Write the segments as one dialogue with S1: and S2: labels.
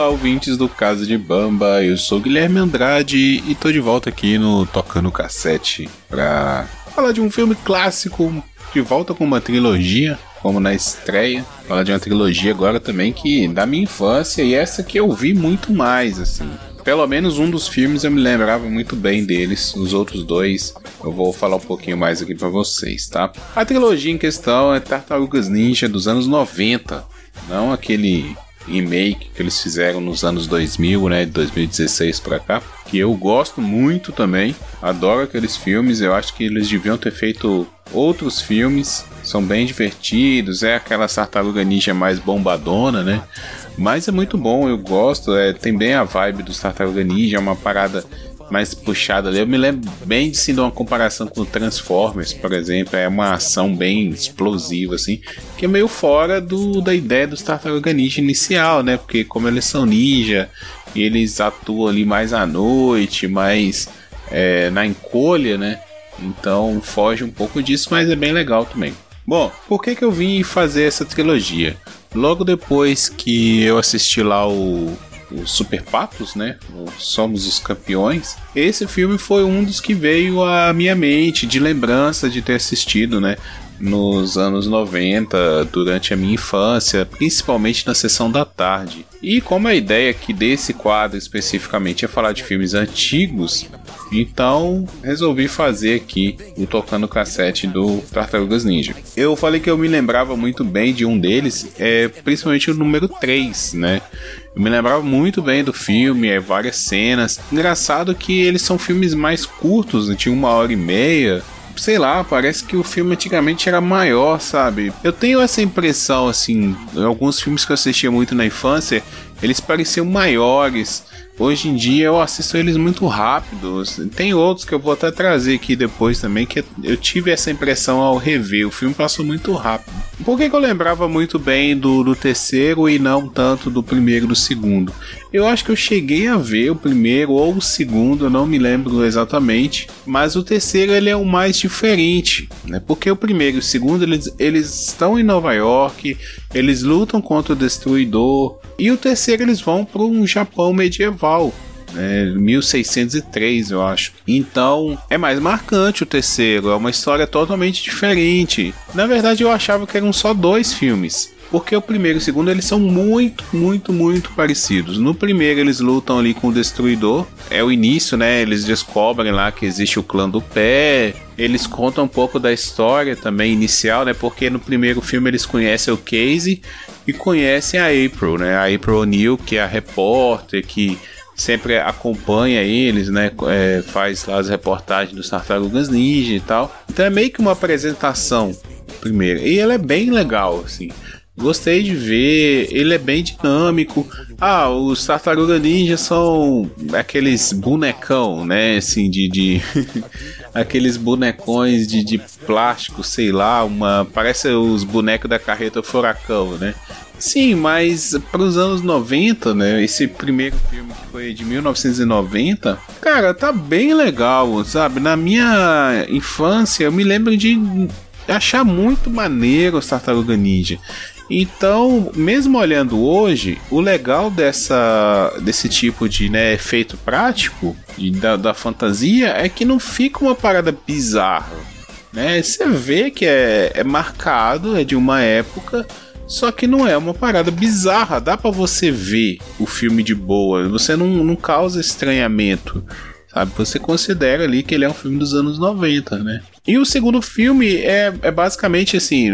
S1: Olá, ouvintes do Casa de Bamba, eu sou Guilherme Andrade e tô de volta aqui no Tocando Cassete pra falar de um filme clássico, de volta com uma trilogia, como na estreia. Falar de uma trilogia agora também que da minha infância e essa que eu vi muito mais, assim. Pelo menos um dos filmes eu me lembrava muito bem deles, os outros dois eu vou falar um pouquinho mais aqui para vocês, tá? A trilogia em questão é Tartarugas Ninja dos anos 90, não aquele remake que eles fizeram nos anos 2000, né, de 2016 para cá, que eu gosto muito também. Adoro aqueles filmes, eu acho que eles deviam ter feito outros filmes, são bem divertidos, é aquela tartaruga ninja mais bombadona, né? Mas é muito bom, eu gosto, é, tem bem a vibe do Tartaruga Ninja, é uma parada mais puxada ali. Eu me lembro bem de sim, de uma comparação com Transformers, por exemplo. É uma ação bem explosiva, assim, que é meio fora do, da ideia dos Tartaruga Ninja inicial, né? Porque como eles são ninja, eles atuam ali mais à noite, mais é, na encolha, né? Então foge um pouco disso, mas é bem legal também. Bom, por que, que eu vim fazer essa trilogia? Logo depois que eu assisti lá o os Super Patos, né? Somos os Campeões. Esse filme foi um dos que veio à minha mente de lembrança de ter assistido, né? Nos anos 90, durante a minha infância, principalmente na sessão da tarde. E como a ideia aqui desse quadro especificamente é falar de filmes antigos, então resolvi fazer aqui o tocando cassete do Tartarugas Ninja. Eu falei que eu me lembrava muito bem de um deles, é principalmente o número 3, né? Eu me lembrava muito bem do filme, é, várias cenas. Engraçado que eles são filmes mais curtos, né? tinha uma hora e meia. Sei lá, parece que o filme antigamente era maior, sabe? Eu tenho essa impressão, assim, alguns filmes que eu assistia muito na infância, eles pareciam maiores. Hoje em dia eu assisto eles muito rápido. Tem outros que eu vou até trazer aqui depois também, que eu tive essa impressão ao rever. O filme passou muito rápido. Por que, que eu lembrava muito bem do, do terceiro e não tanto do primeiro e do segundo? Eu acho que eu cheguei a ver o primeiro ou o segundo, eu não me lembro exatamente. Mas o terceiro ele é o mais diferente, né? Porque o primeiro e o segundo eles, eles estão em Nova York, eles lutam contra o Destruidor. E o terceiro eles vão para um Japão medieval. É, 1603, eu acho. Então, é mais marcante o terceiro, é uma história totalmente diferente. Na verdade, eu achava que eram só dois filmes. Porque o primeiro e o segundo eles são muito, muito, muito parecidos. No primeiro eles lutam ali com o Destruidor. É o início, né? Eles descobrem lá que existe o clã do pé. Eles contam um pouco da história também inicial, né? Porque no primeiro filme eles conhecem o Casey e conhecem a April, né? A April O'Neil, que é a repórter que sempre acompanha eles, né? É, faz lá as reportagens dos Tartarugas Ninja e tal. Então é meio que uma apresentação primeiro. E ela é bem legal, assim. Gostei de ver, ele é bem dinâmico. Ah, os Tartaruga Ninja são aqueles bonecão, né? Assim, de. de aqueles bonecões de, de plástico, sei lá, uma. Parece os bonecos da carreta Furacão, né? Sim, mas para os anos 90, né? Esse primeiro filme que foi de 1990, cara, tá bem legal, sabe? Na minha infância, eu me lembro de achar muito maneiro os Tartaruga Ninja. Então, mesmo olhando hoje, o legal dessa, desse tipo de né, efeito prático de, da, da fantasia é que não fica uma parada bizarra. Né? Você vê que é, é marcado, é de uma época, só que não é uma parada bizarra. Dá para você ver o filme de boa, você não, não causa estranhamento. Sabe? Você considera ali que ele é um filme dos anos 90, né? E o segundo filme é, é basicamente assim,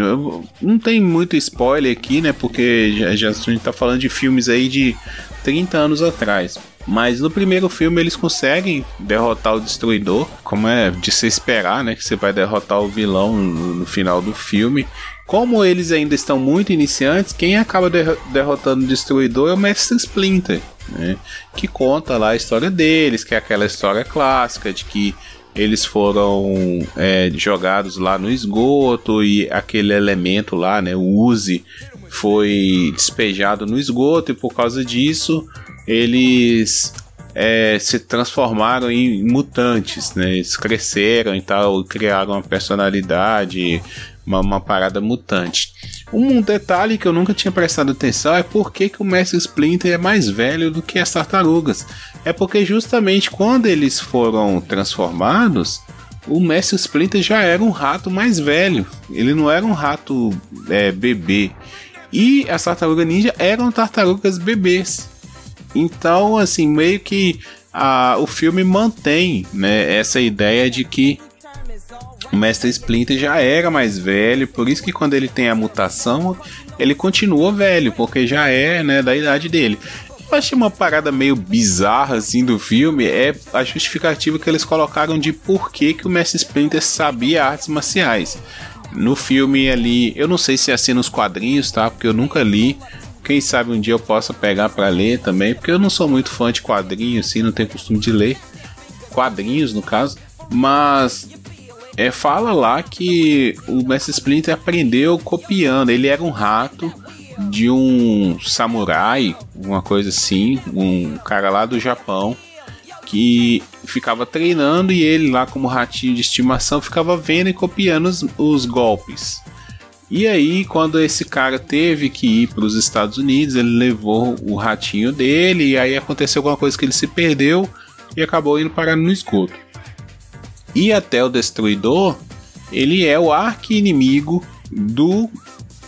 S1: não tem muito spoiler aqui, né? Porque já, já a gente tá falando de filmes aí de 30 anos atrás. Mas no primeiro filme eles conseguem derrotar o destruidor, como é de se esperar, né? Que você vai derrotar o vilão no, no final do filme. Como eles ainda estão muito iniciantes, quem acaba derrotando o destruidor é o Mestre Splinter né? Que conta lá a história deles, que é aquela história clássica de que eles foram é, jogados lá no esgoto e aquele elemento lá, né, o Uzi, foi despejado no esgoto e por causa disso eles é, se transformaram em mutantes, né? Eles cresceram e tal, criaram uma personalidade, uma, uma parada mutante. Um detalhe que eu nunca tinha prestado atenção é por que, que o Mestre Splinter é mais velho do que as tartarugas. É porque justamente quando eles foram transformados, o Mestre Splinter já era um rato mais velho. Ele não era um rato é, bebê. E as tartarugas ninja eram tartarugas bebês. Então, assim, meio que a, o filme mantém né, essa ideia de que o Mestre Splinter já era mais velho, por isso que quando ele tem a mutação, ele continua velho, porque já é né, da idade dele. Eu achei uma parada meio bizarra assim do filme é a justificativa que eles colocaram de por que, que o Mestre Splinter sabia artes marciais. No filme ali, eu não sei se é assim nos quadrinhos, tá? Porque eu nunca li. Quem sabe um dia eu possa pegar para ler também, porque eu não sou muito fã de quadrinhos, assim, não tenho costume de ler quadrinhos no caso. Mas é, fala lá que o Mestre Splinter aprendeu copiando. Ele era um rato de um samurai, uma coisa assim, um cara lá do Japão que ficava treinando e ele lá como ratinho de estimação ficava vendo e copiando os, os golpes. E aí, quando esse cara teve que ir para os Estados Unidos, ele levou o ratinho dele e aí aconteceu alguma coisa que ele se perdeu e acabou indo parar no esgoto. E até o Destruidor, ele é o arqui-inimigo do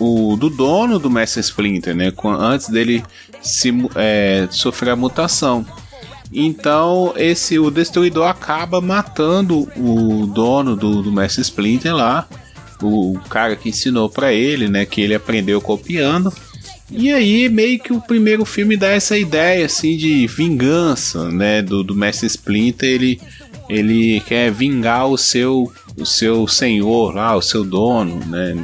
S1: o, do dono do Mestre Splinter, né? Antes dele se, é, sofrer a mutação. Então esse o destruidor acaba matando o dono do, do Splinter lá, o, o cara que ensinou para ele, né? Que ele aprendeu copiando. E aí meio que o primeiro filme dá essa ideia assim de vingança, né? Do, do Splinter ele ele quer vingar o seu o seu senhor lá, o seu dono, né?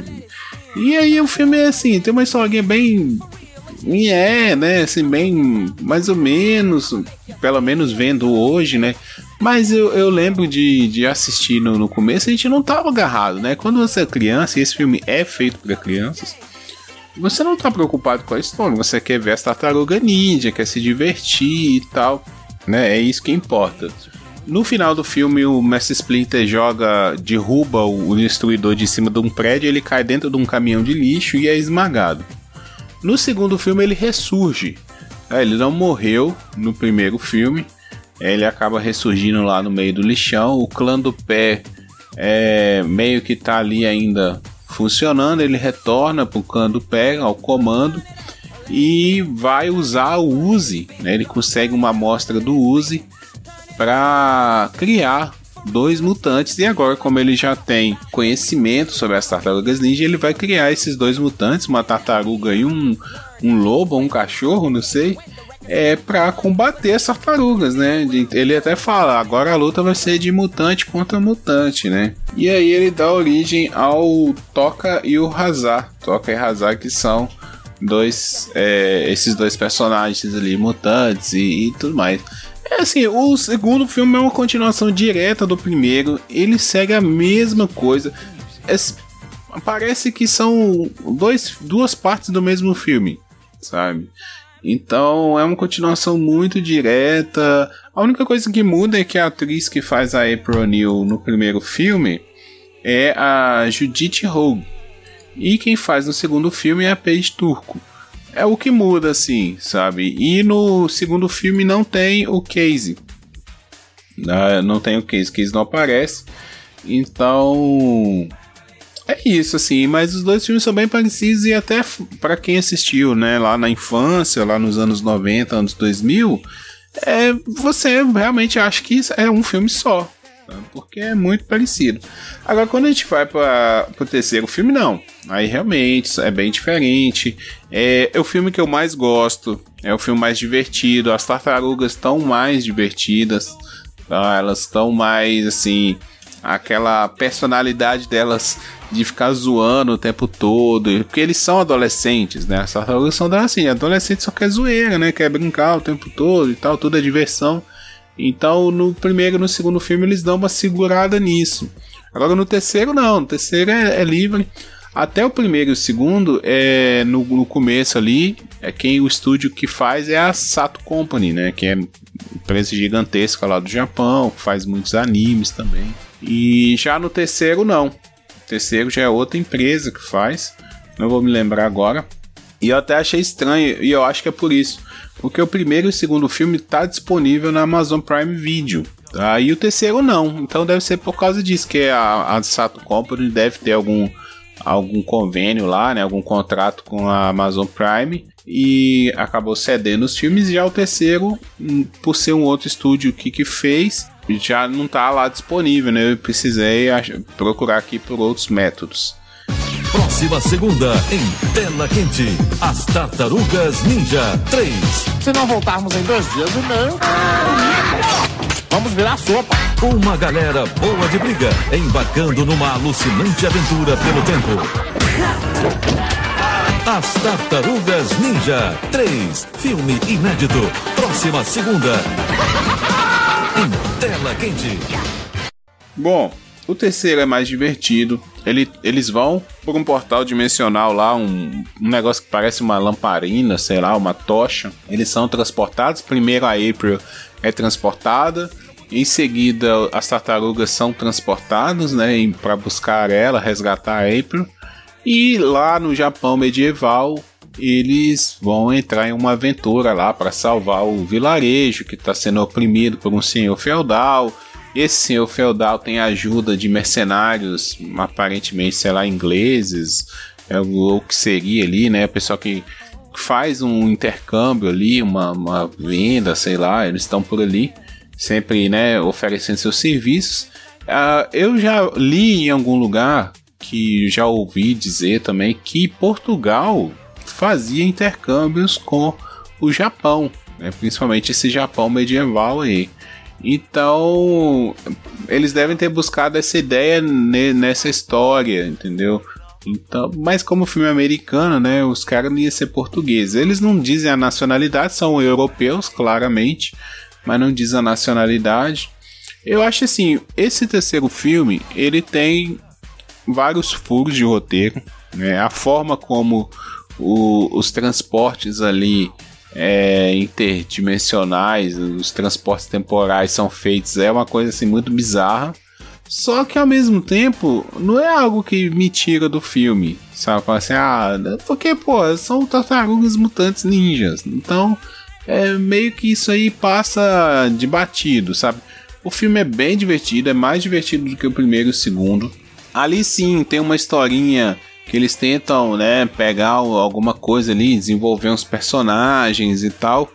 S1: E aí o filme é assim, tem uma historinha bem. É, né? Assim, bem. Mais ou menos. Pelo menos vendo hoje, né? Mas eu, eu lembro de, de assistir no, no começo, a gente não tava agarrado, né? Quando você é criança, e esse filme é feito para crianças, você não tá preocupado com a história, você quer ver as tartaruga ninja, quer se divertir e tal, né? É isso que importa. No final do filme, o Mestre Splinter joga, derruba o destruidor de cima de um prédio, ele cai dentro de um caminhão de lixo e é esmagado. No segundo filme, ele ressurge. É, ele não morreu no primeiro filme, é, ele acaba ressurgindo lá no meio do lixão. O clã do pé é, meio que tá ali ainda funcionando. Ele retorna pro clã do pé, ao comando, e vai usar o Uzi. Né? Ele consegue uma amostra do Uzi para criar dois mutantes e agora como ele já tem conhecimento sobre as tartarugas ninja, ele vai criar esses dois mutantes, uma tartaruga e um, um lobo, um cachorro, não sei, é para combater as tartarugas, né? Ele até fala, agora a luta vai ser de mutante contra mutante, né? E aí ele dá origem ao Toca e o Hazar, Toca e Hazar que são dois é, esses dois personagens ali mutantes e, e tudo mais. É assim, o segundo filme é uma continuação direta do primeiro. Ele segue a mesma coisa. É, parece que são dois, duas partes do mesmo filme, sabe? Então é uma continuação muito direta. A única coisa que muda é que a atriz que faz a April O'Neil no primeiro filme é a Judith Hogue. E quem faz no segundo filme é a Paige Turco é o que muda, assim, sabe? E no segundo filme não tem o Casey. Né? Não tem o Casey, Casey não aparece. Então. É isso, assim, mas os dois filmes são bem parecidos e até para quem assistiu, né, lá na infância, lá nos anos 90, anos 2000, é, você realmente acha que é um filme só, porque é muito parecido. Agora, quando a gente vai para o terceiro filme, não. Aí realmente é bem diferente. É, é o filme que eu mais gosto. É o filme mais divertido. As tartarugas estão mais divertidas. Tá? Elas estão mais assim. Aquela personalidade delas de ficar zoando o tempo todo. Porque eles são adolescentes, né? As tartarugas são assim, adolescente só quer zoeira, né? Quer brincar o tempo todo e tal, tudo é diversão. Então, no primeiro e no segundo filme, eles dão uma segurada nisso. Agora, no terceiro, não. No terceiro é, é livre. Até o primeiro e o segundo, é, no, no, começo ali, é quem o estúdio que faz é a Sato Company, né? Que é empresa gigantesca lá do Japão, faz muitos animes também. E já no terceiro, não. O terceiro já é outra empresa que faz. não vou me lembrar agora. E eu até achei estranho, e eu acho que é por isso. Porque o primeiro e o segundo filme tá disponível na Amazon Prime Video. Tá? E o terceiro não. Então deve ser por causa disso que a, a Sato Company deve ter algum, algum convênio lá, né? Algum contrato com a Amazon Prime. E acabou cedendo os filmes. Já o terceiro, hum, por ser um outro estúdio que, que fez, já não tá lá disponível, né? Eu precisei procurar aqui por outros métodos.
S2: Próxima segunda, em Tela Quente, As Tartarugas Ninja 3.
S3: Se não voltarmos em dois dias e meio, vamos virar sopa.
S2: Uma galera boa de briga, embarcando numa alucinante aventura pelo tempo. As Tartarugas Ninja 3, filme inédito. Próxima segunda, em Tela Quente.
S1: Bom, o terceiro é mais divertido. Ele, eles vão por um portal dimensional lá, um, um, negócio que parece uma lamparina, sei lá, uma tocha. Eles são transportados. Primeiro a April é transportada. Em seguida, as tartarugas são transportadas, né, para buscar ela, resgatar a April. E lá no Japão medieval, eles vão entrar em uma aventura lá para salvar o vilarejo que está sendo oprimido por um senhor feudal esse senhor feudal tem ajuda de mercenários, aparentemente, sei lá, ingleses, é o que seria ali, né? Pessoal que faz um intercâmbio ali, uma, uma venda, sei lá, eles estão por ali, sempre, né, oferecendo seus serviços. Uh, eu já li em algum lugar que já ouvi dizer também que Portugal fazia intercâmbios com o Japão, né, principalmente esse Japão medieval aí. Então, eles devem ter buscado essa ideia nessa história, entendeu? Então, mas como filme é americano, né, os caras não iam ser portugueses. Eles não dizem a nacionalidade, são europeus, claramente, mas não dizem a nacionalidade. Eu acho assim, esse terceiro filme, ele tem vários furos de roteiro, né? A forma como o, os transportes ali é, interdimensionais, os transportes temporais são feitos, é uma coisa assim muito bizarra. Só que ao mesmo tempo, não é algo que me tira do filme, sabe? Fala assim, ah, porque, pô, são tartarugas mutantes ninjas. Então, é meio que isso aí passa de batido, sabe? O filme é bem divertido, é mais divertido do que o primeiro e o segundo. Ali sim tem uma historinha que eles tentam, né, pegar alguma coisa ali, desenvolver uns personagens e tal.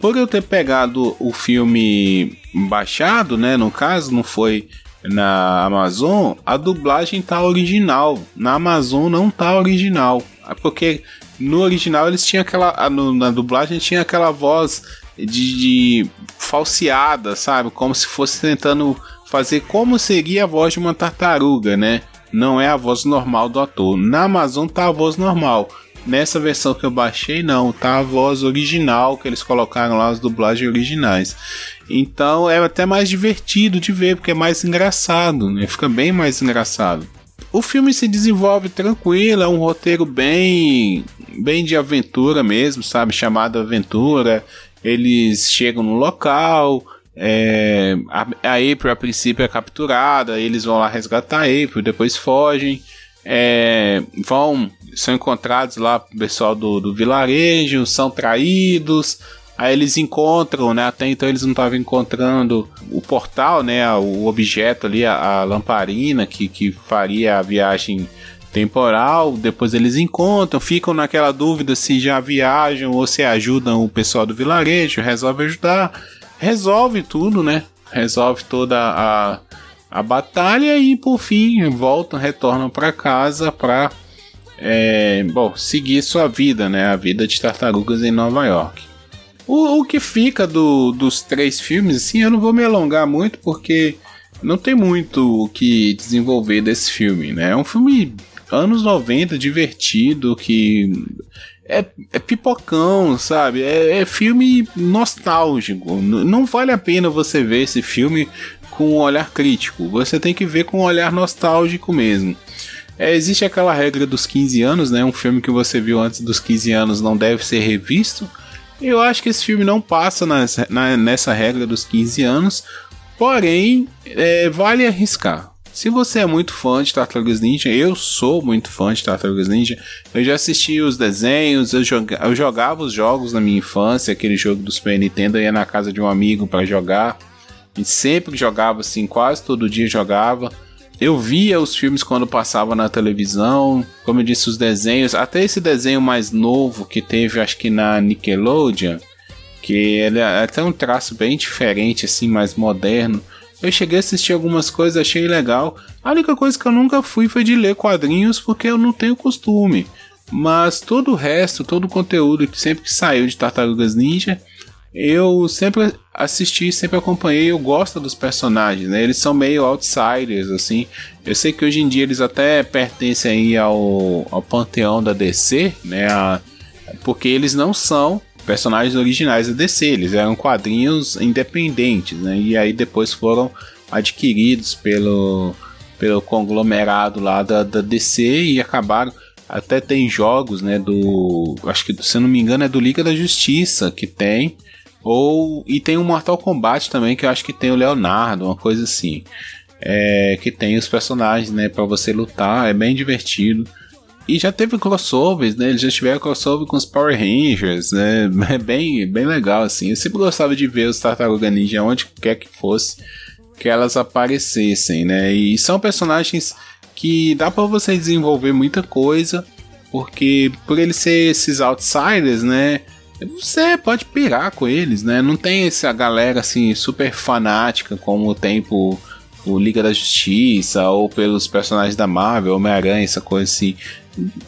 S1: Por eu ter pegado o filme baixado, né, no caso, não foi na Amazon, a dublagem tá original. Na Amazon não tá original. É porque no original eles tinham aquela. Na dublagem tinha aquela voz de, de falseada, sabe? Como se fosse tentando fazer como seria a voz de uma tartaruga, né? Não é a voz normal do ator. Na Amazon tá a voz normal. Nessa versão que eu baixei, não, tá a voz original que eles colocaram lá, as dublagens originais. Então é até mais divertido de ver, porque é mais engraçado, né? Fica bem mais engraçado. O filme se desenvolve tranquilo, é um roteiro bem, bem de aventura mesmo, sabe? Chamado Aventura. Eles chegam no local, é, a, a April a princípio é capturada, eles vão lá resgatar a April, depois fogem, é, vão, são encontrados lá pessoal do, do vilarejo, são traídos, aí eles encontram, né, até então eles não estavam encontrando o portal, né, o objeto ali, a, a lamparina que, que faria a viagem temporal, depois eles encontram, ficam naquela dúvida se já viajam ou se ajudam o pessoal do vilarejo, resolve ajudar resolve tudo, né? Resolve toda a, a batalha e por fim voltam, retornam para casa para é, bom, seguir sua vida, né? A vida de tartarugas em Nova York. O, o que fica do, dos três filmes, assim, eu não vou me alongar muito porque não tem muito o que desenvolver desse filme, né? É um filme anos 90, divertido, que é, é pipocão, sabe? É, é filme nostálgico. Não vale a pena você ver esse filme com um olhar crítico. Você tem que ver com um olhar nostálgico mesmo. É, existe aquela regra dos 15 anos, né? Um filme que você viu antes dos 15 anos não deve ser revisto. Eu acho que esse filme não passa na, nessa regra dos 15 anos, porém, é, vale arriscar. Se você é muito fã de Tartarugas Ninja, eu sou muito fã de Tartarugas Ninja. Eu já assisti os desenhos, eu, joga, eu jogava os jogos na minha infância, aquele jogo do Super Nintendo, eu ia na casa de um amigo para jogar. E sempre jogava assim, quase todo dia jogava. Eu via os filmes quando passava na televisão, como eu disse, os desenhos, até esse desenho mais novo que teve, acho que na Nickelodeon, que ele é até um traço bem diferente, assim, mais moderno. Eu cheguei a assistir algumas coisas, achei legal. A única coisa que eu nunca fui foi de ler quadrinhos, porque eu não tenho costume. Mas todo o resto, todo o conteúdo que sempre que saiu de Tartarugas Ninja, eu sempre assisti, sempre acompanhei. Eu gosto dos personagens, né? Eles são meio outsiders, assim. Eu sei que hoje em dia eles até pertencem aí ao, ao panteão da DC, né? A, porque eles não são personagens originais da DC, eles eram quadrinhos independentes, né? E aí depois foram adquiridos pelo, pelo conglomerado lá da, da DC e acabaram. Até tem jogos, né? Do. Acho que, se não me engano, é do Liga da Justiça que tem. Ou. E tem o Mortal Kombat também, que eu acho que tem o Leonardo, uma coisa assim. É, que tem os personagens, né? para você lutar, é bem divertido. E já teve crossovers, né? Eles já tiveram crossover com os Power Rangers, né? É bem, bem legal, assim. Eu sempre gostava de ver os Tartaruga Ninja onde quer que fosse que elas aparecessem, né? E são personagens que dá para você desenvolver muita coisa, porque por eles ser esses outsiders, né? Você pode pirar com eles, né? Não tem essa galera assim super fanática como tem por o Liga da Justiça ou pelos personagens da Marvel, Homem-Aranha, essa coisa assim.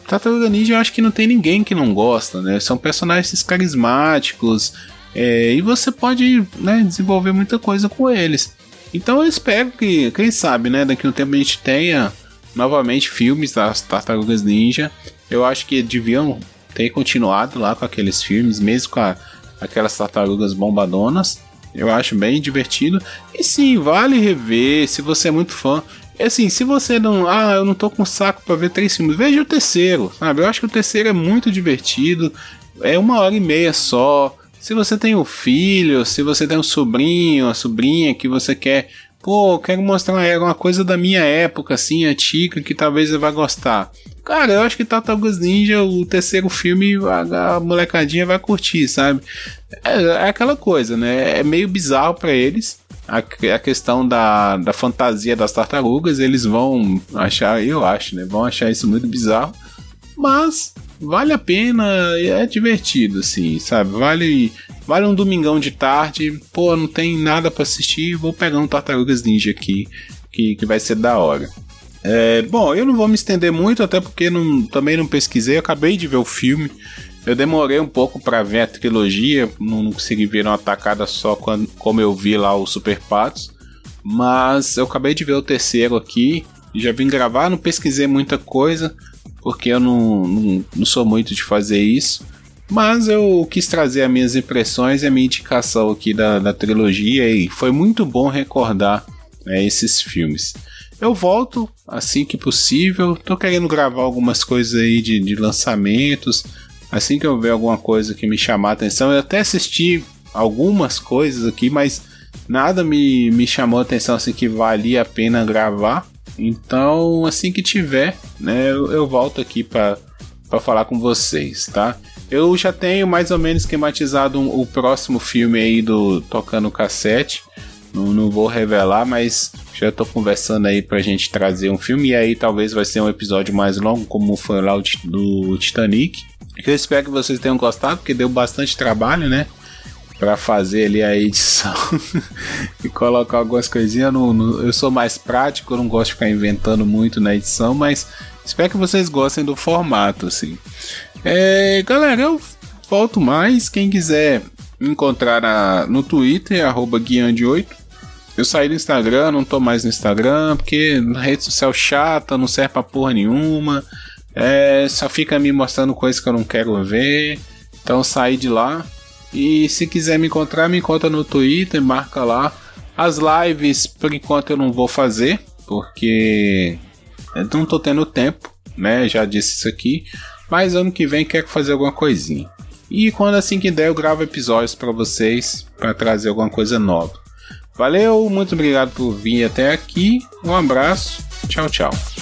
S1: Tartaruga Ninja eu acho que não tem ninguém que não gosta, né? São personagens carismáticos é, e você pode né, desenvolver muita coisa com eles. Então eu espero que, quem sabe, né, daqui a um tempo a gente tenha novamente filmes das Tartarugas Ninja. Eu acho que deviam ter continuado lá com aqueles filmes, mesmo com a, aquelas tartarugas bombadonas. Eu acho bem divertido. E sim, vale rever se você é muito fã. É assim, se você não. Ah, eu não tô com saco pra ver três filmes, veja o terceiro, sabe? Eu acho que o terceiro é muito divertido. É uma hora e meia só. Se você tem um filho, se você tem um sobrinho, uma sobrinha que você quer. Pô, quero mostrar uma coisa da minha época, assim, antiga, que talvez você vá gostar. Cara, eu acho que Tartarugas Ninja, o terceiro filme, a, a molecadinha vai curtir, sabe? É, é, aquela coisa, né? É meio bizarro para eles. A, a questão da, da fantasia das tartarugas, eles vão achar, eu acho, né? Vão achar isso muito bizarro. Mas vale a pena, é divertido, assim, sabe? Vale, vale um domingão de tarde, pô, não tem nada para assistir, vou pegar um Tartarugas Ninja aqui, que, que vai ser da hora. É, bom, eu não vou me estender muito, até porque não, também não pesquisei, acabei de ver o filme. Eu demorei um pouco para ver a trilogia, não, não consegui ver uma tacada só quando, como eu vi lá o Super Patos. Mas eu acabei de ver o terceiro aqui, já vim gravar, não pesquisei muita coisa, porque eu não, não, não sou muito de fazer isso. Mas eu quis trazer as minhas impressões e a minha indicação aqui da, da trilogia e foi muito bom recordar né, esses filmes. Eu volto assim que possível. Tô querendo gravar algumas coisas aí de, de lançamentos. Assim que eu ver alguma coisa que me chamar a atenção, eu até assisti algumas coisas aqui, mas nada me, me chamou a atenção assim que valia a pena gravar. Então, assim que tiver, né, eu, eu volto aqui para falar com vocês, tá? Eu já tenho mais ou menos esquematizado um, o próximo filme aí do Tocando Cassete. Não, não vou revelar, mas já tô conversando aí pra gente trazer um filme. E aí talvez vai ser um episódio mais longo, como foi lá o do Titanic. Eu espero que vocês tenham gostado, porque deu bastante trabalho, né? Pra fazer ali a edição e colocar algumas coisinhas. Eu, não, não, eu sou mais prático, eu não gosto de ficar inventando muito na edição, mas espero que vocês gostem do formato, assim. É, galera, eu volto mais. Quem quiser encontrar no Twitter, arroba guiande8. Eu saí do Instagram, não tô mais no Instagram, porque na rede social chata, não serve pra porra nenhuma. É, só fica me mostrando coisas que eu não quero ver. Então saí de lá. E se quiser me encontrar, me encontra no Twitter, marca lá. As lives, por enquanto, eu não vou fazer, porque eu não tô tendo tempo, né? Já disse isso aqui. Mas ano que vem quero fazer alguma coisinha. E quando assim que der, eu gravo episódios para vocês para trazer alguma coisa nova. Valeu, muito obrigado por vir até aqui Um abraço, tchau, tchau.